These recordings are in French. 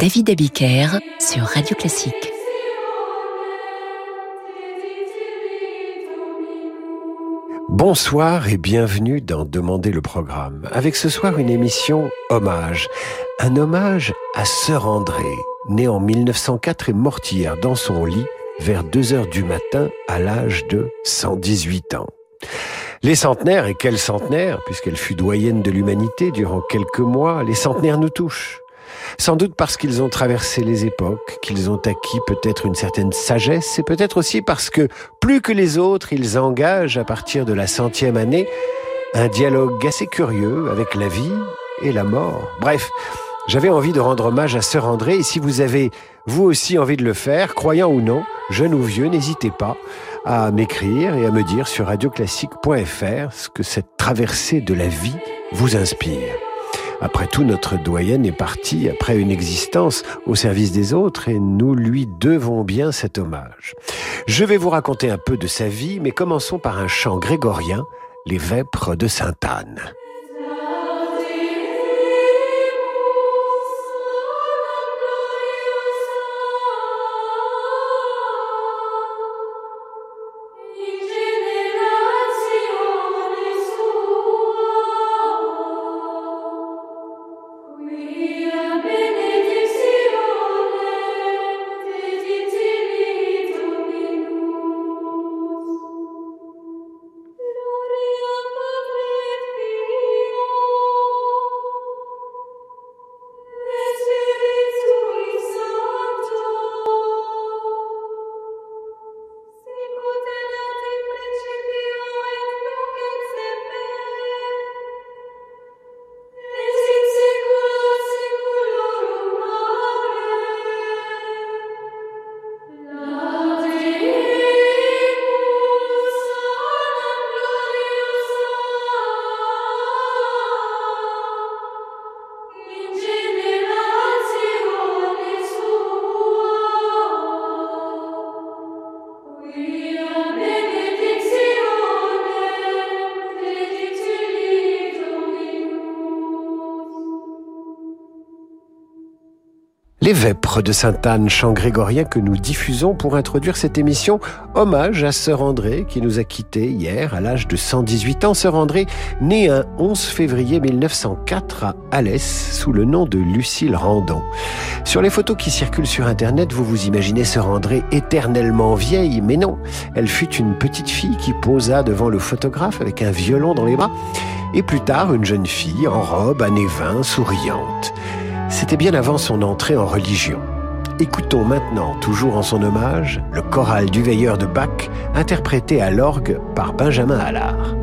David Abiker sur Radio Classique. Bonsoir et bienvenue dans Demander le programme. Avec ce soir une émission hommage. Un hommage à Sœur André, née en 1904 et morte hier dans son lit vers 2 heures du matin à l'âge de 118 ans. Les centenaires, et quels centenaires, puisqu'elle fut doyenne de l'humanité durant quelques mois, les centenaires nous touchent. Sans doute parce qu'ils ont traversé les époques, qu'ils ont acquis peut-être une certaine sagesse, et peut-être aussi parce que, plus que les autres, ils engagent à partir de la centième année un dialogue assez curieux avec la vie et la mort. Bref, j'avais envie de rendre hommage à Sœur André, et si vous avez vous aussi envie de le faire, croyant ou non, jeune ou vieux, n'hésitez pas à m'écrire et à me dire sur radioclassique.fr ce que cette traversée de la vie vous inspire. Après tout, notre doyenne est partie après une existence au service des autres et nous lui devons bien cet hommage. Je vais vous raconter un peu de sa vie, mais commençons par un chant grégorien, les Vêpres de Sainte-Anne. We Les Vêpres de Sainte-Anne, chant grégorien que nous diffusons pour introduire cette émission hommage à Sœur André qui nous a quittés hier à l'âge de 118 ans. Sœur André, née un 11 février 1904 à Alès sous le nom de Lucille Randon. Sur les photos qui circulent sur Internet, vous vous imaginez Sœur André éternellement vieille, mais non, elle fut une petite fille qui posa devant le photographe avec un violon dans les bras et plus tard une jeune fille en robe à nez souriante. C'était bien avant son entrée en religion. Écoutons maintenant, toujours en son hommage, le choral du veilleur de Bach, interprété à l'orgue par Benjamin Allard.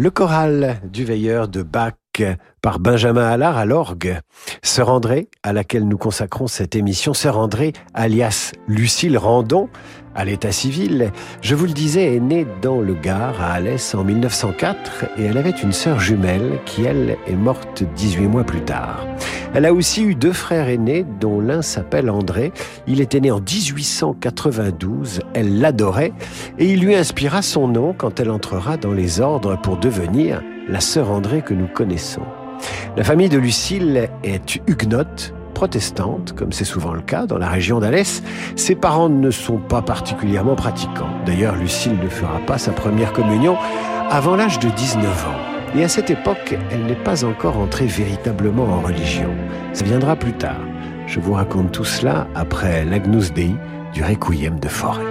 Le choral du veilleur de Bach par Benjamin Allard à l'orgue. Sœur André, à laquelle nous consacrons cette émission, Sœur André, alias Lucille Randon, à l'état civil, je vous le disais, est née dans le Gard, à Alès, en 1904, et elle avait une sœur jumelle qui, elle, est morte 18 mois plus tard. Elle a aussi eu deux frères aînés, dont l'un s'appelle André. Il était né en 1892, elle l'adorait, et il lui inspira son nom quand elle entrera dans les ordres pour devenir la sœur André que nous connaissons. La famille de Lucille est huguenote, protestante, comme c'est souvent le cas dans la région d'Alès. Ses parents ne sont pas particulièrement pratiquants. D'ailleurs, Lucille ne fera pas sa première communion avant l'âge de 19 ans. Et à cette époque, elle n'est pas encore entrée véritablement en religion. Ça viendra plus tard. Je vous raconte tout cela après l'Agnus Dei du Requiem de Forêt.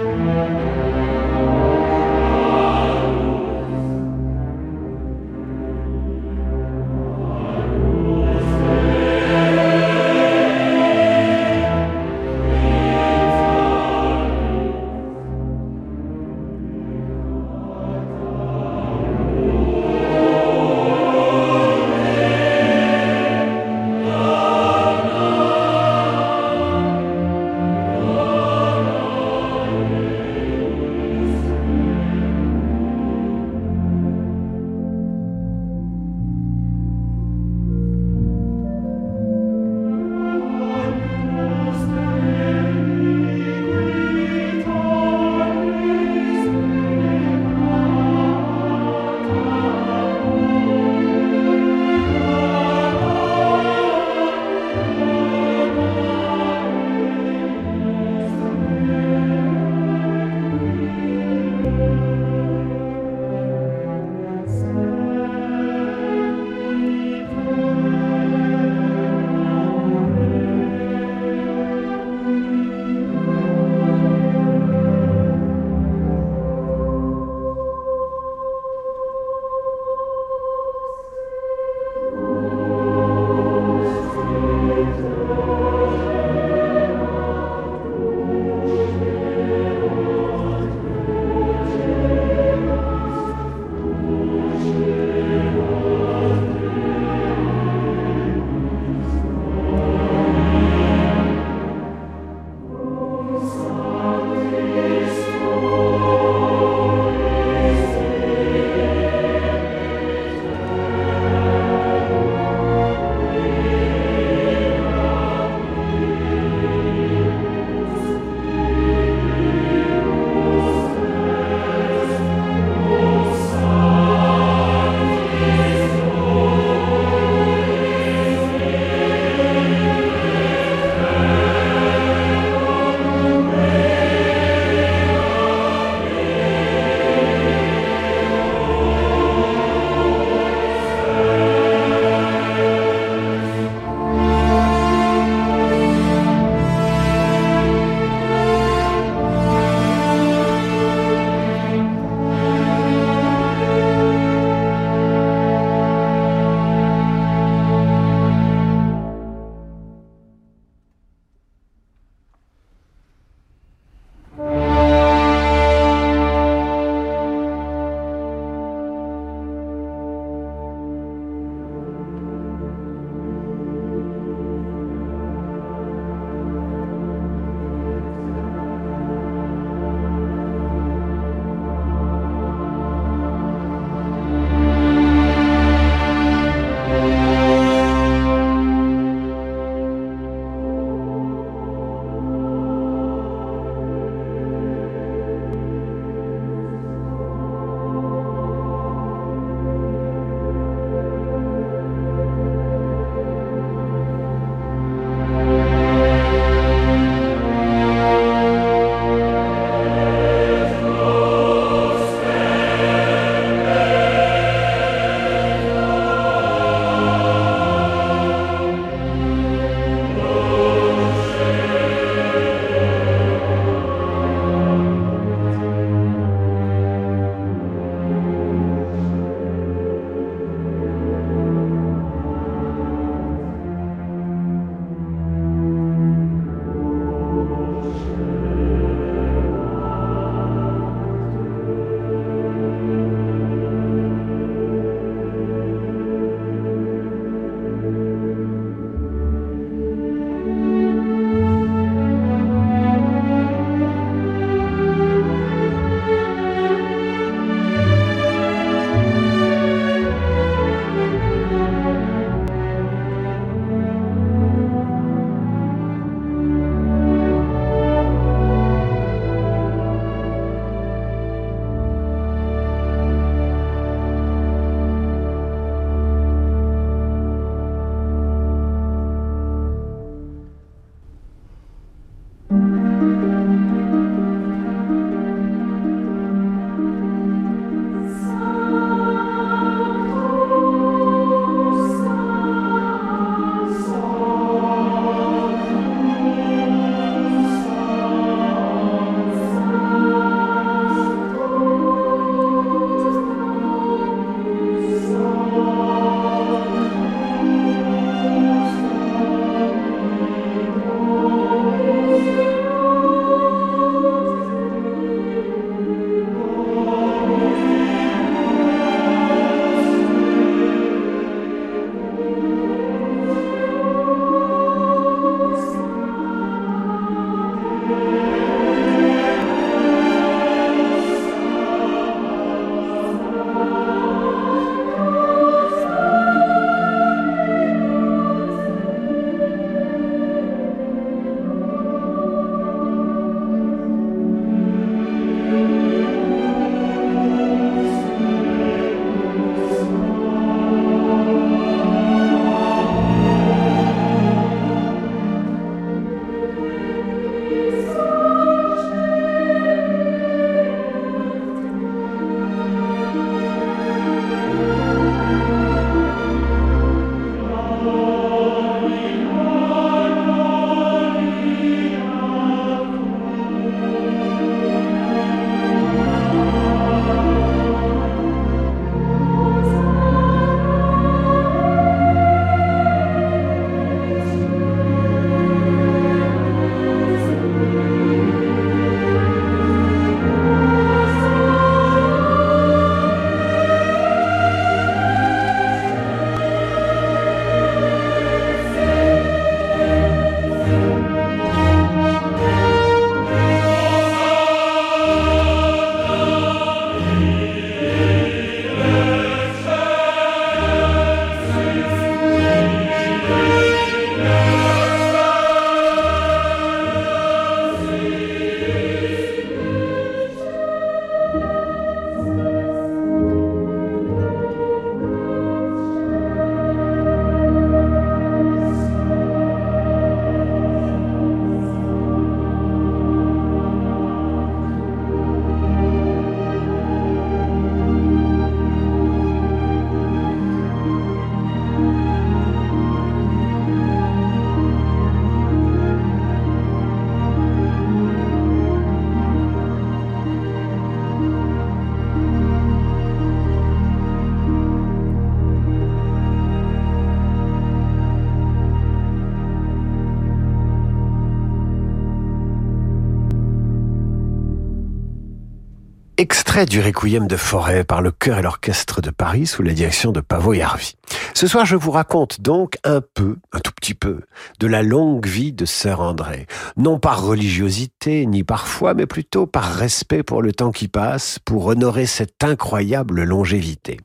Extrait du Requiem de Forêt par le chœur et l'orchestre de Paris sous la direction de Pavo Yarvi. Ce soir, je vous raconte donc un peu, un tout petit peu, de la longue vie de Sœur André. Non par religiosité, ni par foi, mais plutôt par respect pour le temps qui passe, pour honorer cette incroyable longévité.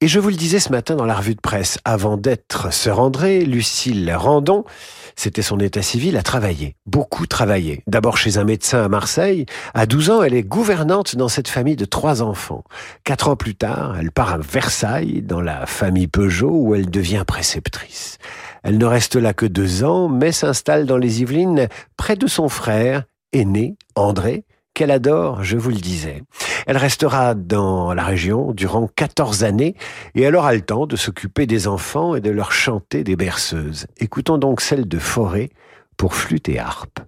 Et je vous le disais ce matin dans la revue de presse, avant d'être Sœur André, Lucille Randon, c'était son état civil, a travaillé, beaucoup travaillé. D'abord chez un médecin à Marseille. À 12 ans, elle est gouvernante dans cette famille de trois enfants. Quatre ans plus tard, elle part à Versailles, dans la famille Peugeot, où elle devient préceptrice. Elle ne reste là que deux ans, mais s'installe dans les Yvelines, près de son frère, aîné, André, qu'elle adore, je vous le disais. Elle restera dans la région durant 14 années et elle aura le temps de s'occuper des enfants et de leur chanter des berceuses. Écoutons donc celle de Forêt pour flûte et harpe.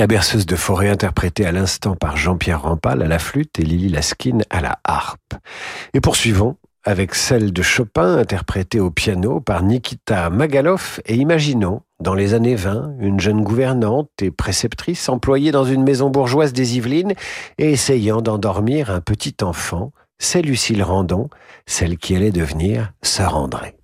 La berceuse de forêt interprétée à l'instant par Jean-Pierre Rampal à la flûte et Lily Laskin à la harpe. Et poursuivons avec celle de Chopin interprétée au piano par Nikita Magaloff et imaginons, dans les années 20, une jeune gouvernante et préceptrice employée dans une maison bourgeoise des Yvelines et essayant d'endormir un petit enfant, c'est Lucille Randon, celle qui allait devenir Sœur André.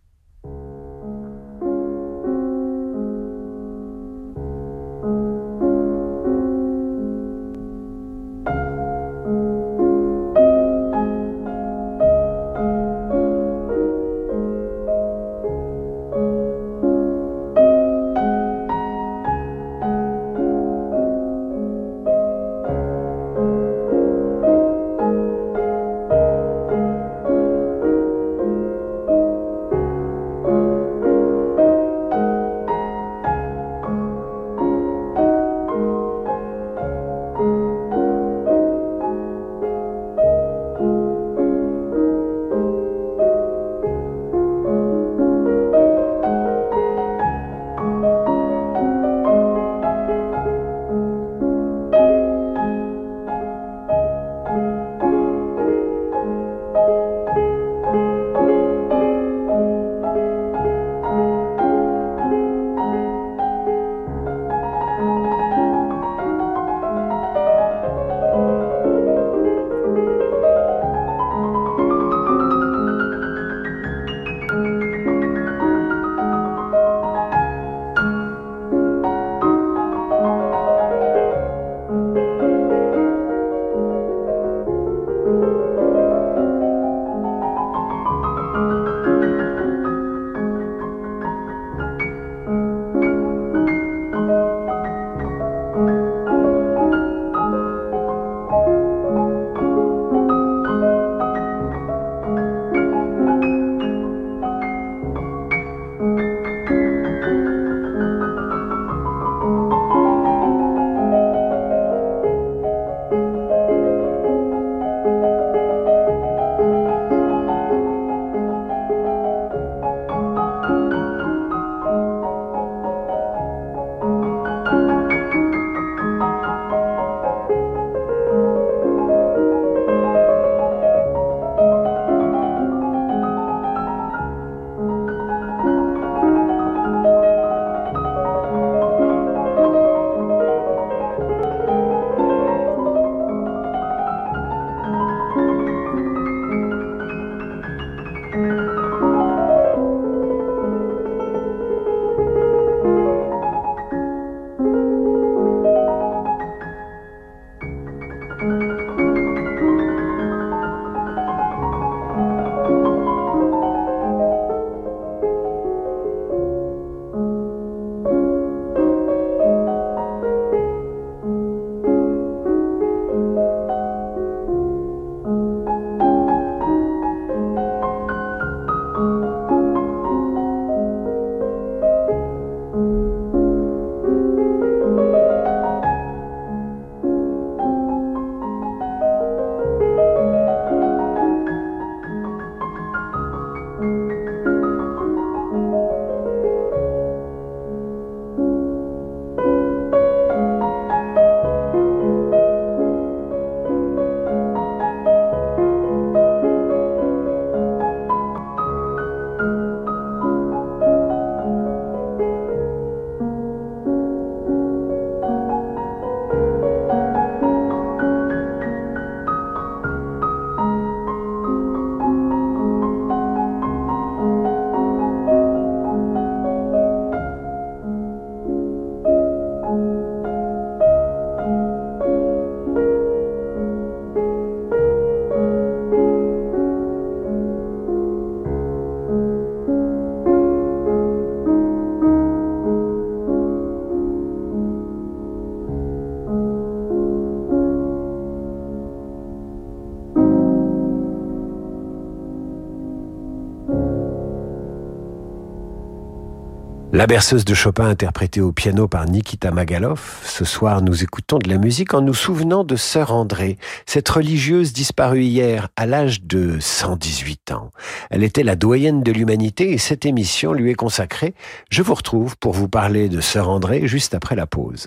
La berceuse de Chopin interprétée au piano par Nikita Magalov. Ce soir, nous écoutons de la musique en nous souvenant de Sœur André, cette religieuse disparue hier à l'âge de 118 ans. Elle était la doyenne de l'humanité et cette émission lui est consacrée. Je vous retrouve pour vous parler de Sœur André juste après la pause.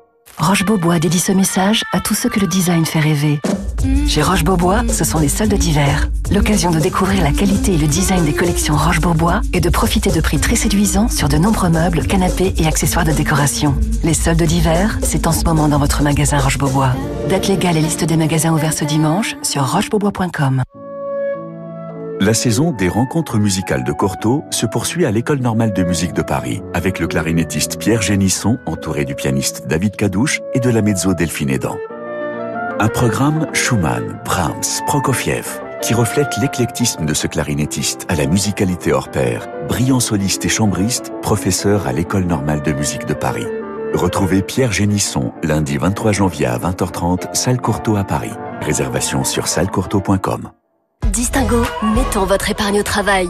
Roche-Beaubois dédie ce message à tous ceux que le design fait rêver. Chez Roche-Beaubois, ce sont les soldes d'hiver. L'occasion de découvrir la qualité et le design des collections Roche-Beaubois et de profiter de prix très séduisants sur de nombreux meubles, canapés et accessoires de décoration. Les soldes d'hiver, c'est en ce moment dans votre magasin Roche-Beaubois. Date légale et liste des magasins ouverts ce dimanche sur rochebeaubois.com. La saison des rencontres musicales de Cortot se poursuit à l'École normale de musique de Paris, avec le clarinettiste Pierre Génisson, entouré du pianiste David Cadouche et de la mezzo Delphine Edan. Un programme Schumann, Brahms, Prokofiev, qui reflète l'éclectisme de ce clarinettiste à la musicalité hors pair, brillant soliste et chambriste, professeur à l'École normale de musique de Paris. Retrouvez Pierre Génisson lundi 23 janvier à 20h30, salle Courtauld à Paris. Réservation sur sallecourtauld.com. Distingo, mettons votre épargne au travail.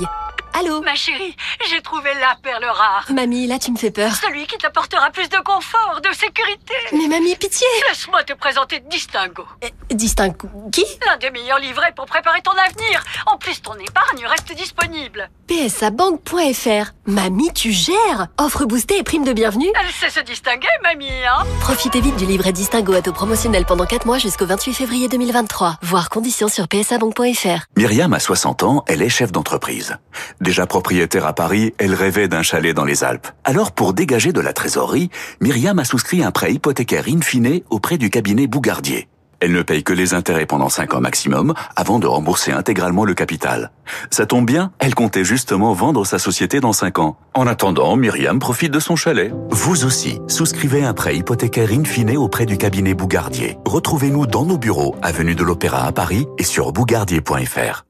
Allô Ma chérie, j'ai trouvé la perle rare. Mamie, là tu me fais peur. Celui qui t'apportera plus de confort, de sécurité. Mais mamie, pitié Laisse-moi te présenter Distingo. Euh, Distingo qui? L'un des meilleurs livrets pour préparer ton avenir. En plus, ton épargne reste disponible. psabank.fr Mamie, tu gères Offre boostée et prime de bienvenue Elle sait se distinguer, mamie, hein Profitez vite du livret Distingo à taux promotionnel pendant 4 mois jusqu'au 28 février 2023. Voir conditions sur psabank.fr. Myriam a 60 ans, elle est chef d'entreprise. Déjà propriétaire à Paris, elle rêvait d'un chalet dans les Alpes. Alors, pour dégager de la trésorerie, Myriam a souscrit un prêt hypothécaire in fine auprès du cabinet Bougardier. Elle ne paye que les intérêts pendant 5 ans maximum avant de rembourser intégralement le capital. Ça tombe bien, elle comptait justement vendre sa société dans 5 ans. En attendant, Myriam profite de son chalet. Vous aussi, souscrivez un prêt hypothécaire in fine auprès du cabinet Bougardier. Retrouvez-nous dans nos bureaux, avenue de l'Opéra à Paris et sur bougardier.fr.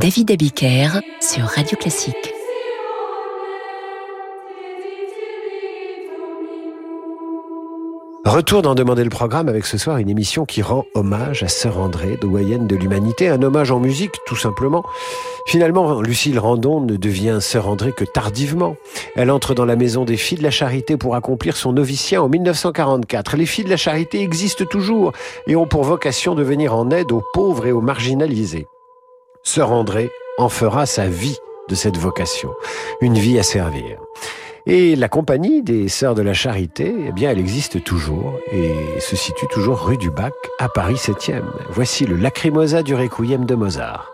David Abiker sur Radio Classique. Retour d'en demander le programme avec ce soir une émission qui rend hommage à Sœur André, doyenne de l'humanité, un hommage en musique tout simplement. Finalement, Lucille Randon ne devient Sœur André que tardivement. Elle entre dans la maison des filles de la charité pour accomplir son noviciat en 1944. Les filles de la charité existent toujours et ont pour vocation de venir en aide aux pauvres et aux marginalisés. Sœur André en fera sa vie de cette vocation, une vie à servir. Et la compagnie des Sœurs de la Charité, eh bien, elle existe toujours et se situe toujours rue du Bac à Paris 7e. Voici le Lacrimosa du Requiem de Mozart.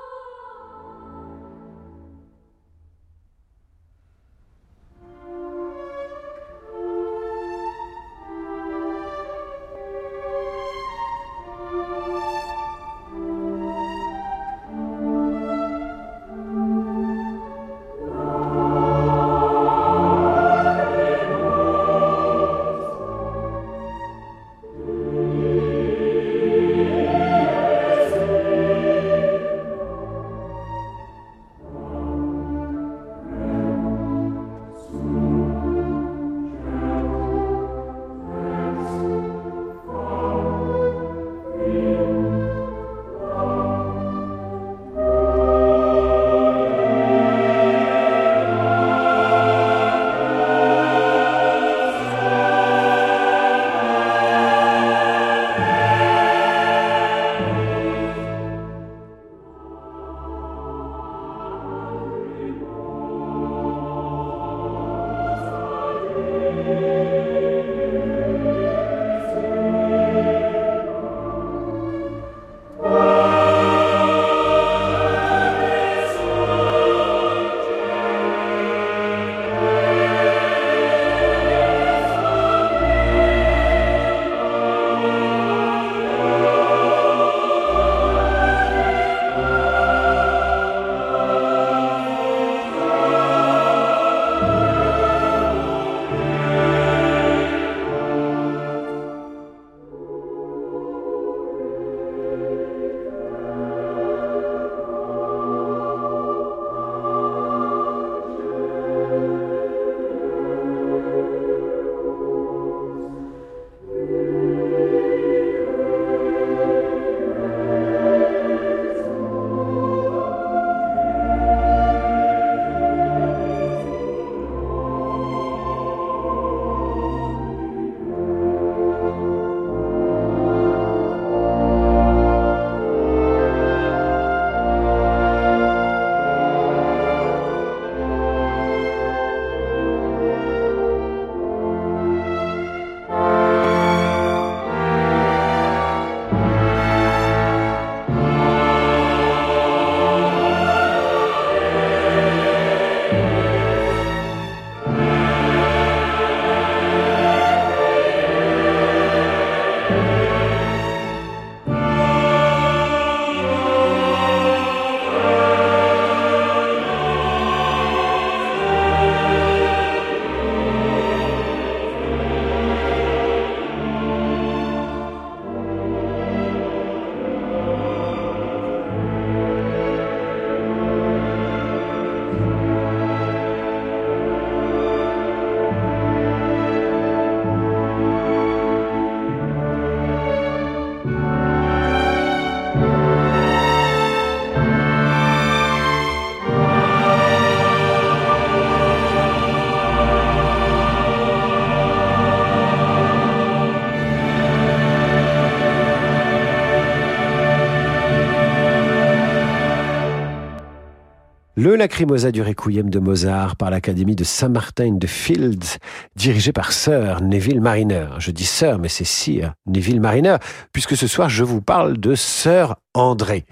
Le Lacrimosa du Requiem de Mozart par l'Académie de Saint-Martin de Fields, dirigé par Sir Neville Mariner. Je dis Sir, mais c'est Sir Neville Mariner, puisque ce soir je vous parle de Sir André.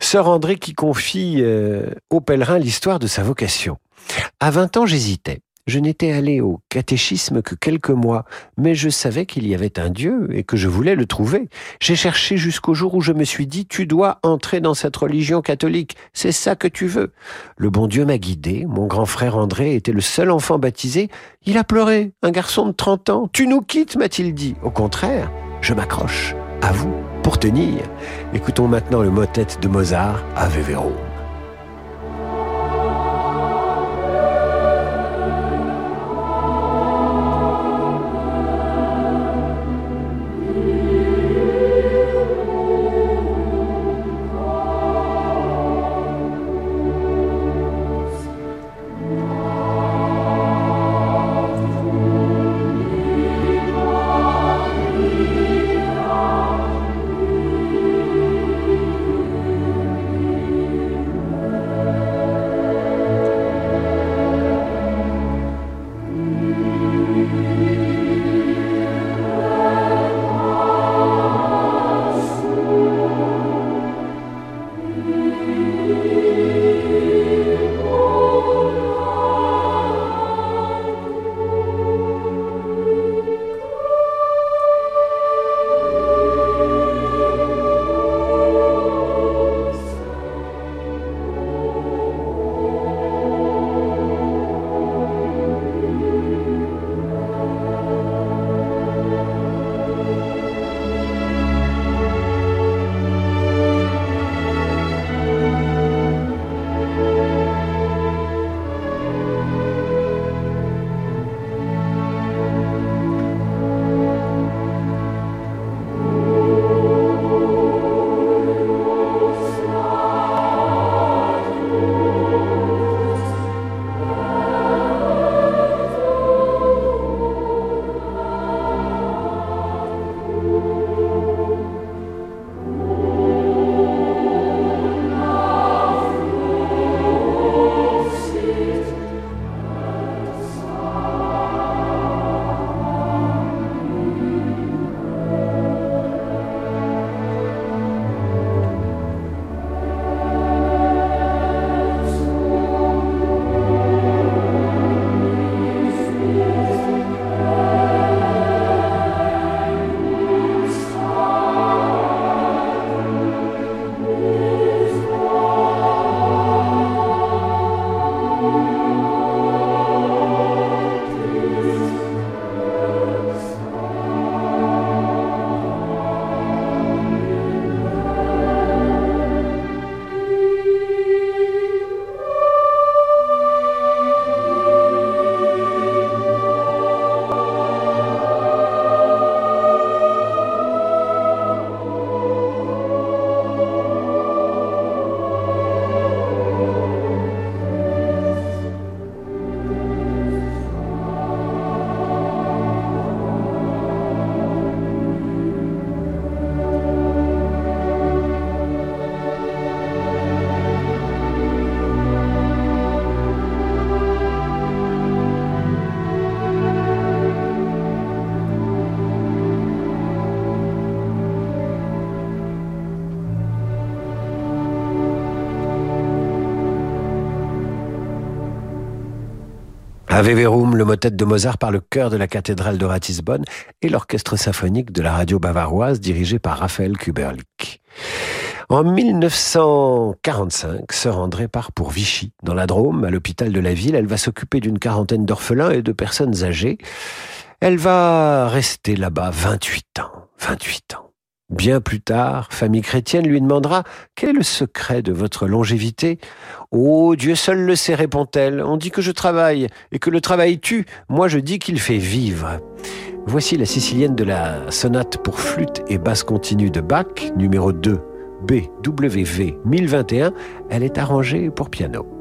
Sir André qui confie euh, au pèlerin l'histoire de sa vocation. À 20 ans, j'hésitais. Je n'étais allé au catéchisme que quelques mois, mais je savais qu'il y avait un Dieu et que je voulais le trouver. J'ai cherché jusqu'au jour où je me suis dit, tu dois entrer dans cette religion catholique, c'est ça que tu veux. Le bon Dieu m'a guidé, mon grand frère André était le seul enfant baptisé, il a pleuré, un garçon de 30 ans, tu nous quittes, m'a-t-il dit. Au contraire, je m'accroche à vous pour tenir. Écoutons maintenant le motet de Mozart, Ave Verum. Ave Verum, le motet de Mozart par le chœur de la cathédrale de Ratisbonne et l'orchestre symphonique de la radio bavaroise dirigé par Raphaël Kuberlik. En 1945, sœur André part pour Vichy, dans la Drôme, à l'hôpital de la ville. Elle va s'occuper d'une quarantaine d'orphelins et de personnes âgées. Elle va rester là-bas 28 ans. 28 ans. Bien plus tard, famille chrétienne lui demandera Quel est le secret de votre longévité? Oh, Dieu seul le sait, répond-elle. On dit que je travaille et que le travail tue. Moi, je dis qu'il fait vivre. Voici la sicilienne de la sonate pour flûte et basse continue de Bach, numéro 2, BWV 1021. Elle est arrangée pour piano.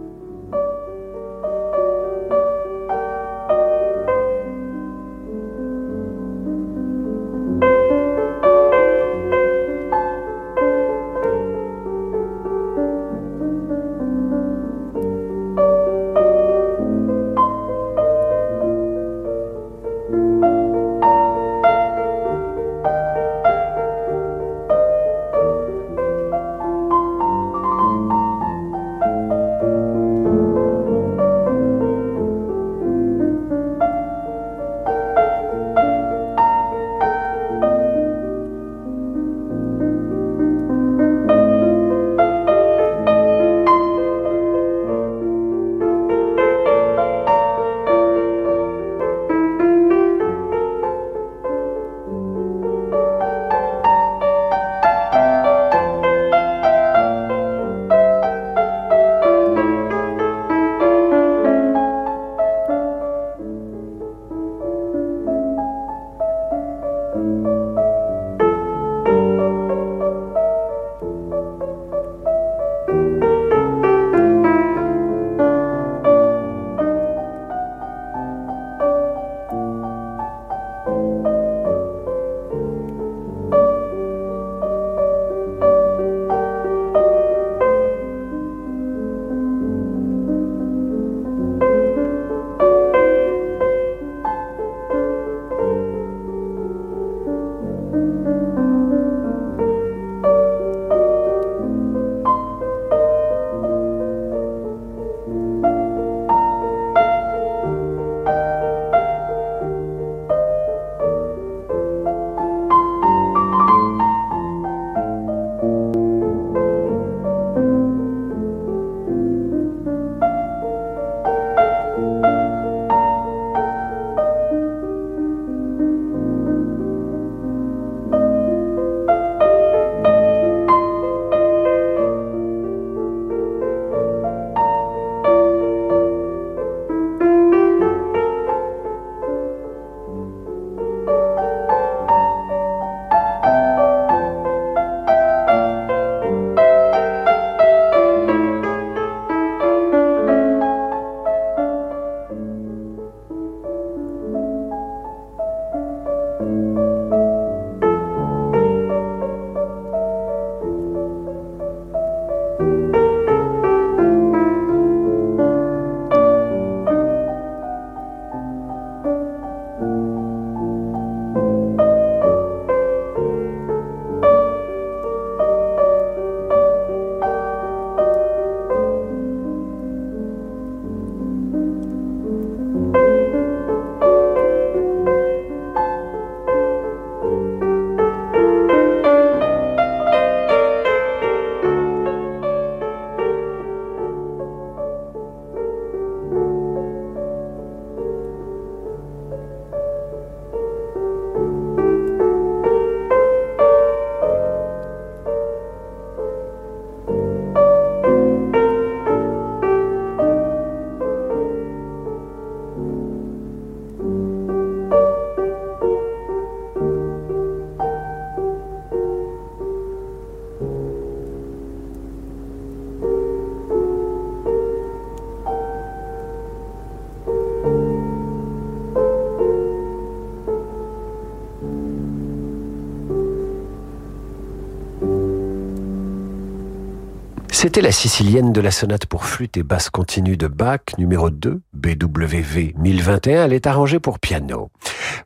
C'était la sicilienne de la sonate pour flûte et basse continue de Bach, numéro 2, BWV 1021. Elle est arrangée pour piano.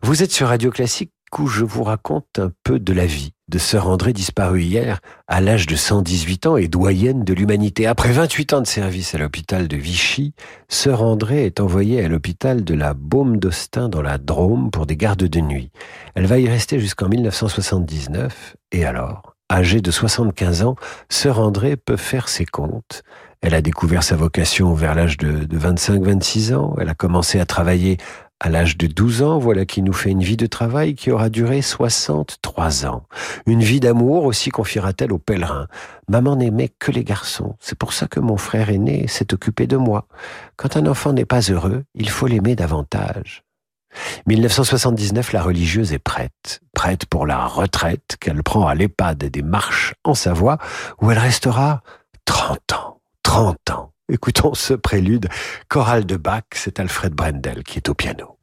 Vous êtes sur Radio Classique où je vous raconte un peu de la vie de Sœur André disparue hier à l'âge de 118 ans et doyenne de l'humanité. Après 28 ans de service à l'hôpital de Vichy, Sœur André est envoyée à l'hôpital de la Baume d'Austin dans la Drôme pour des gardes de nuit. Elle va y rester jusqu'en 1979 et alors, âgée de 75 ans, Sœur André peut faire ses comptes. Elle a découvert sa vocation vers l'âge de, de 25-26 ans. Elle a commencé à travailler à l'âge de 12 ans, voilà qui nous fait une vie de travail qui aura duré 63 ans. Une vie d'amour aussi confiera-t-elle aux pèlerins. Maman n'aimait que les garçons. C'est pour ça que mon frère aîné s'est occupé de moi. Quand un enfant n'est pas heureux, il faut l'aimer davantage. 1979, la religieuse est prête, prête pour la retraite qu'elle prend à l'EHPAD des Marches en Savoie, où elle restera 30 ans, 30 ans. Écoutons ce prélude choral de Bach, c'est Alfred Brendel qui est au piano.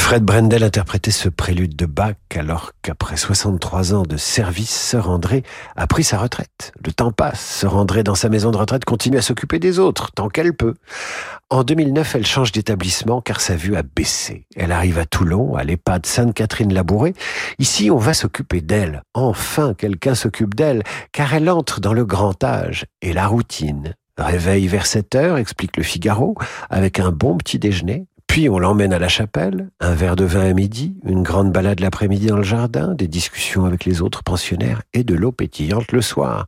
Alfred Brendel interprétait ce prélude de Bach alors qu'après 63 ans de service, Sœur André a pris sa retraite. Le temps passe, Sœur André dans sa maison de retraite continue à s'occuper des autres, tant qu'elle peut. En 2009, elle change d'établissement car sa vue a baissé. Elle arrive à Toulon, à l'EHPAD Sainte-Catherine-Labouré. Ici, on va s'occuper d'elle. Enfin, quelqu'un s'occupe d'elle car elle entre dans le grand âge et la routine. Réveil vers 7 heures, explique le Figaro, avec un bon petit déjeuner, Puis on l'emmène à la chapelle, un verre de vin à midi, une grande balade l'après-midi dans le jardin, des discussions avec les autres pensionnaires et de l'eau pétillante le soir.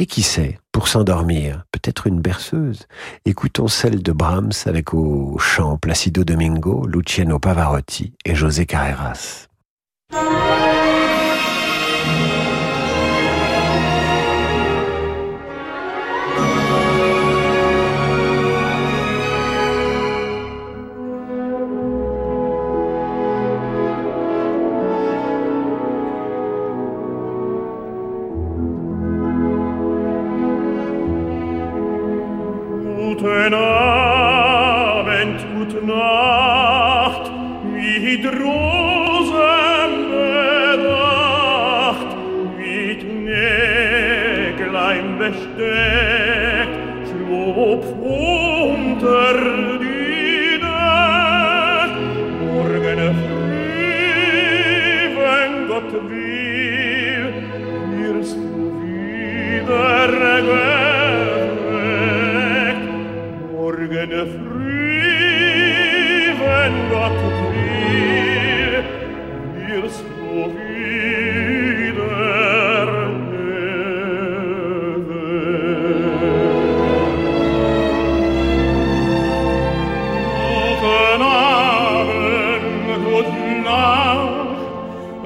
Et qui sait, pour s'endormir, peut-être une berceuse. Écoutons celle de Brahms avec au chant Placido Domingo, Luciano Pavarotti et José Carreras. Guten Abend, gute Nacht, wie droht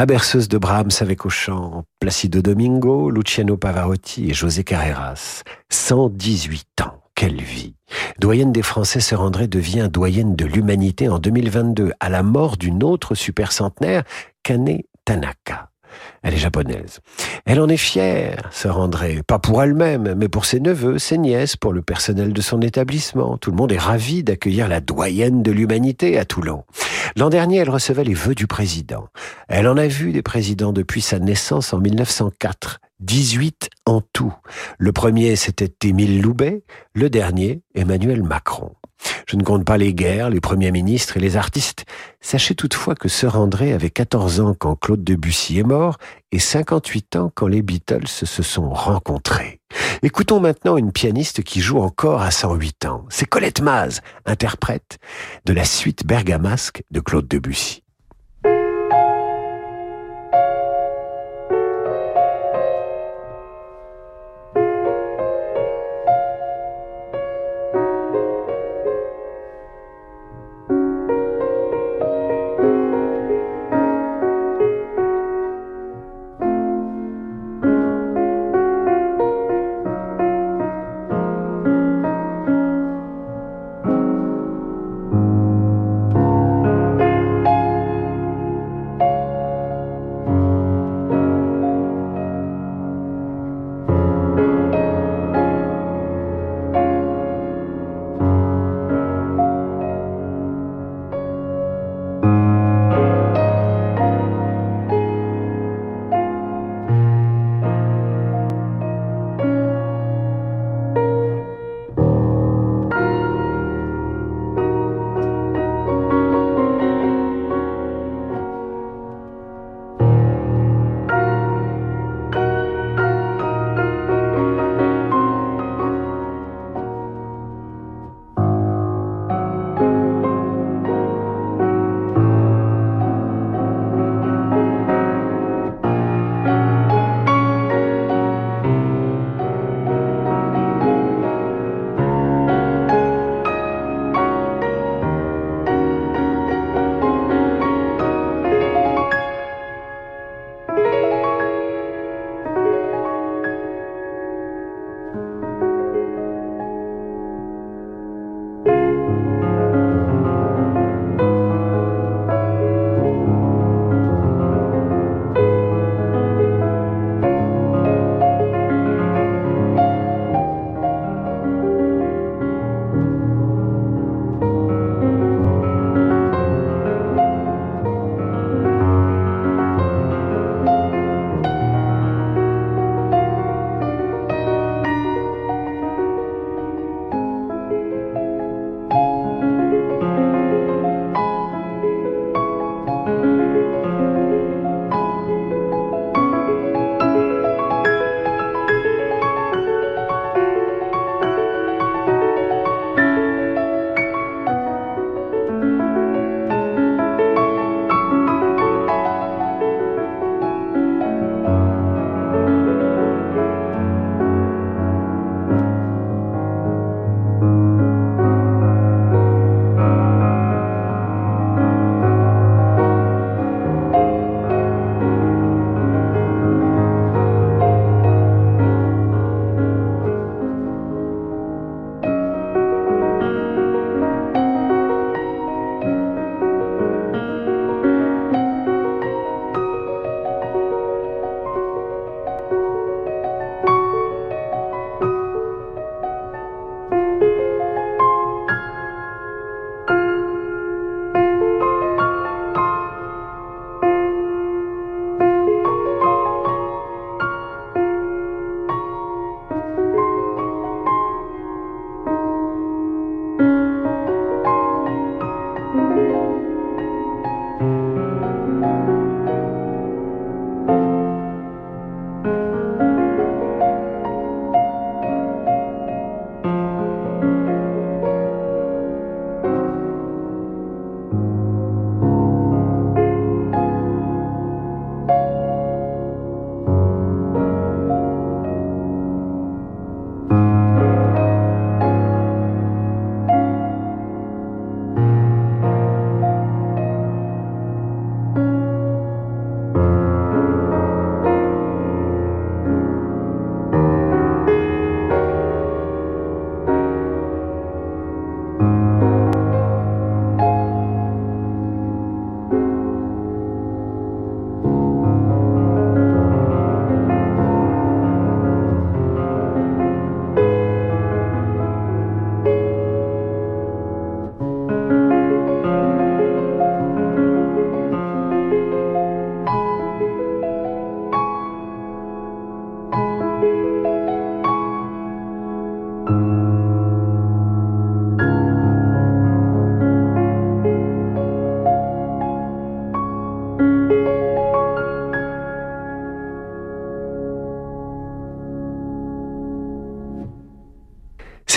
La berceuse de Brahms avec au chant Placido Domingo, Luciano Pavarotti et José Carreras. 118 ans. Quelle vie Doyenne des Français se rendrait devient doyenne de l'humanité en 2022 à la mort d'une autre super centenaire, Kane Tanaka. Elle est japonaise. Elle en est fière, se rendrait, pas pour elle-même, mais pour ses neveux, ses nièces, pour le personnel de son établissement. Tout le monde est ravi d'accueillir la doyenne de l'humanité à Toulon. L'an dernier, elle recevait les vœux du président. Elle en a vu des présidents depuis sa naissance en 1904. 18 en tout. Le premier, c'était Émile Loubet, le dernier, Emmanuel Macron. Je ne compte pas les guerres, les premiers ministres et les artistes. Sachez toutefois que Sir André avait 14 ans quand Claude Debussy est mort et 58 ans quand les Beatles se sont rencontrés. Écoutons maintenant une pianiste qui joue encore à 108 ans. C'est Colette Maz, interprète de la suite bergamasque de Claude Debussy.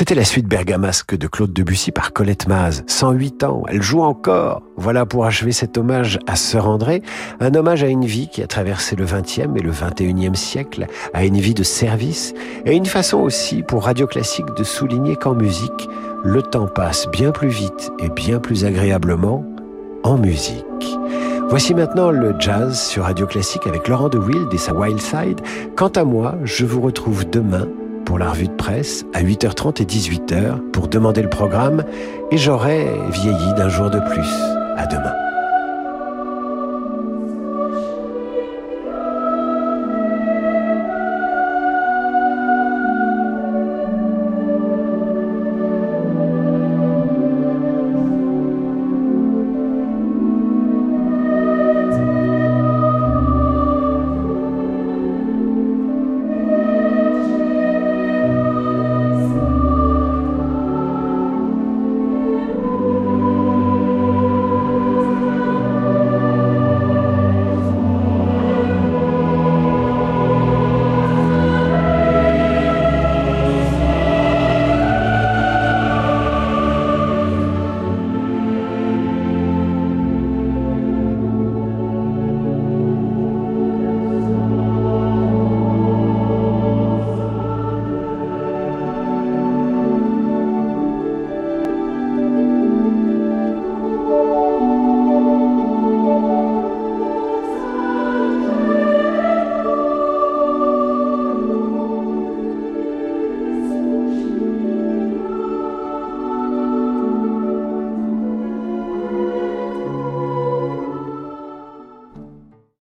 C'était la suite bergamasque de Claude Debussy par Colette Maz. 108 ans, elle joue encore. Voilà pour achever cet hommage à Sœur André, un hommage à une vie qui a traversé le 20e et le 21e siècle, à une vie de service, et une façon aussi pour Radio Classique de souligner qu'en musique, le temps passe bien plus vite et bien plus agréablement en musique. Voici maintenant le jazz sur Radio Classique avec Laurent de Wild et sa Wild Side. Quant à moi, je vous retrouve demain pour la revue de presse à 8h30 et 18h pour demander le programme et j'aurai vieilli d'un jour de plus. À demain.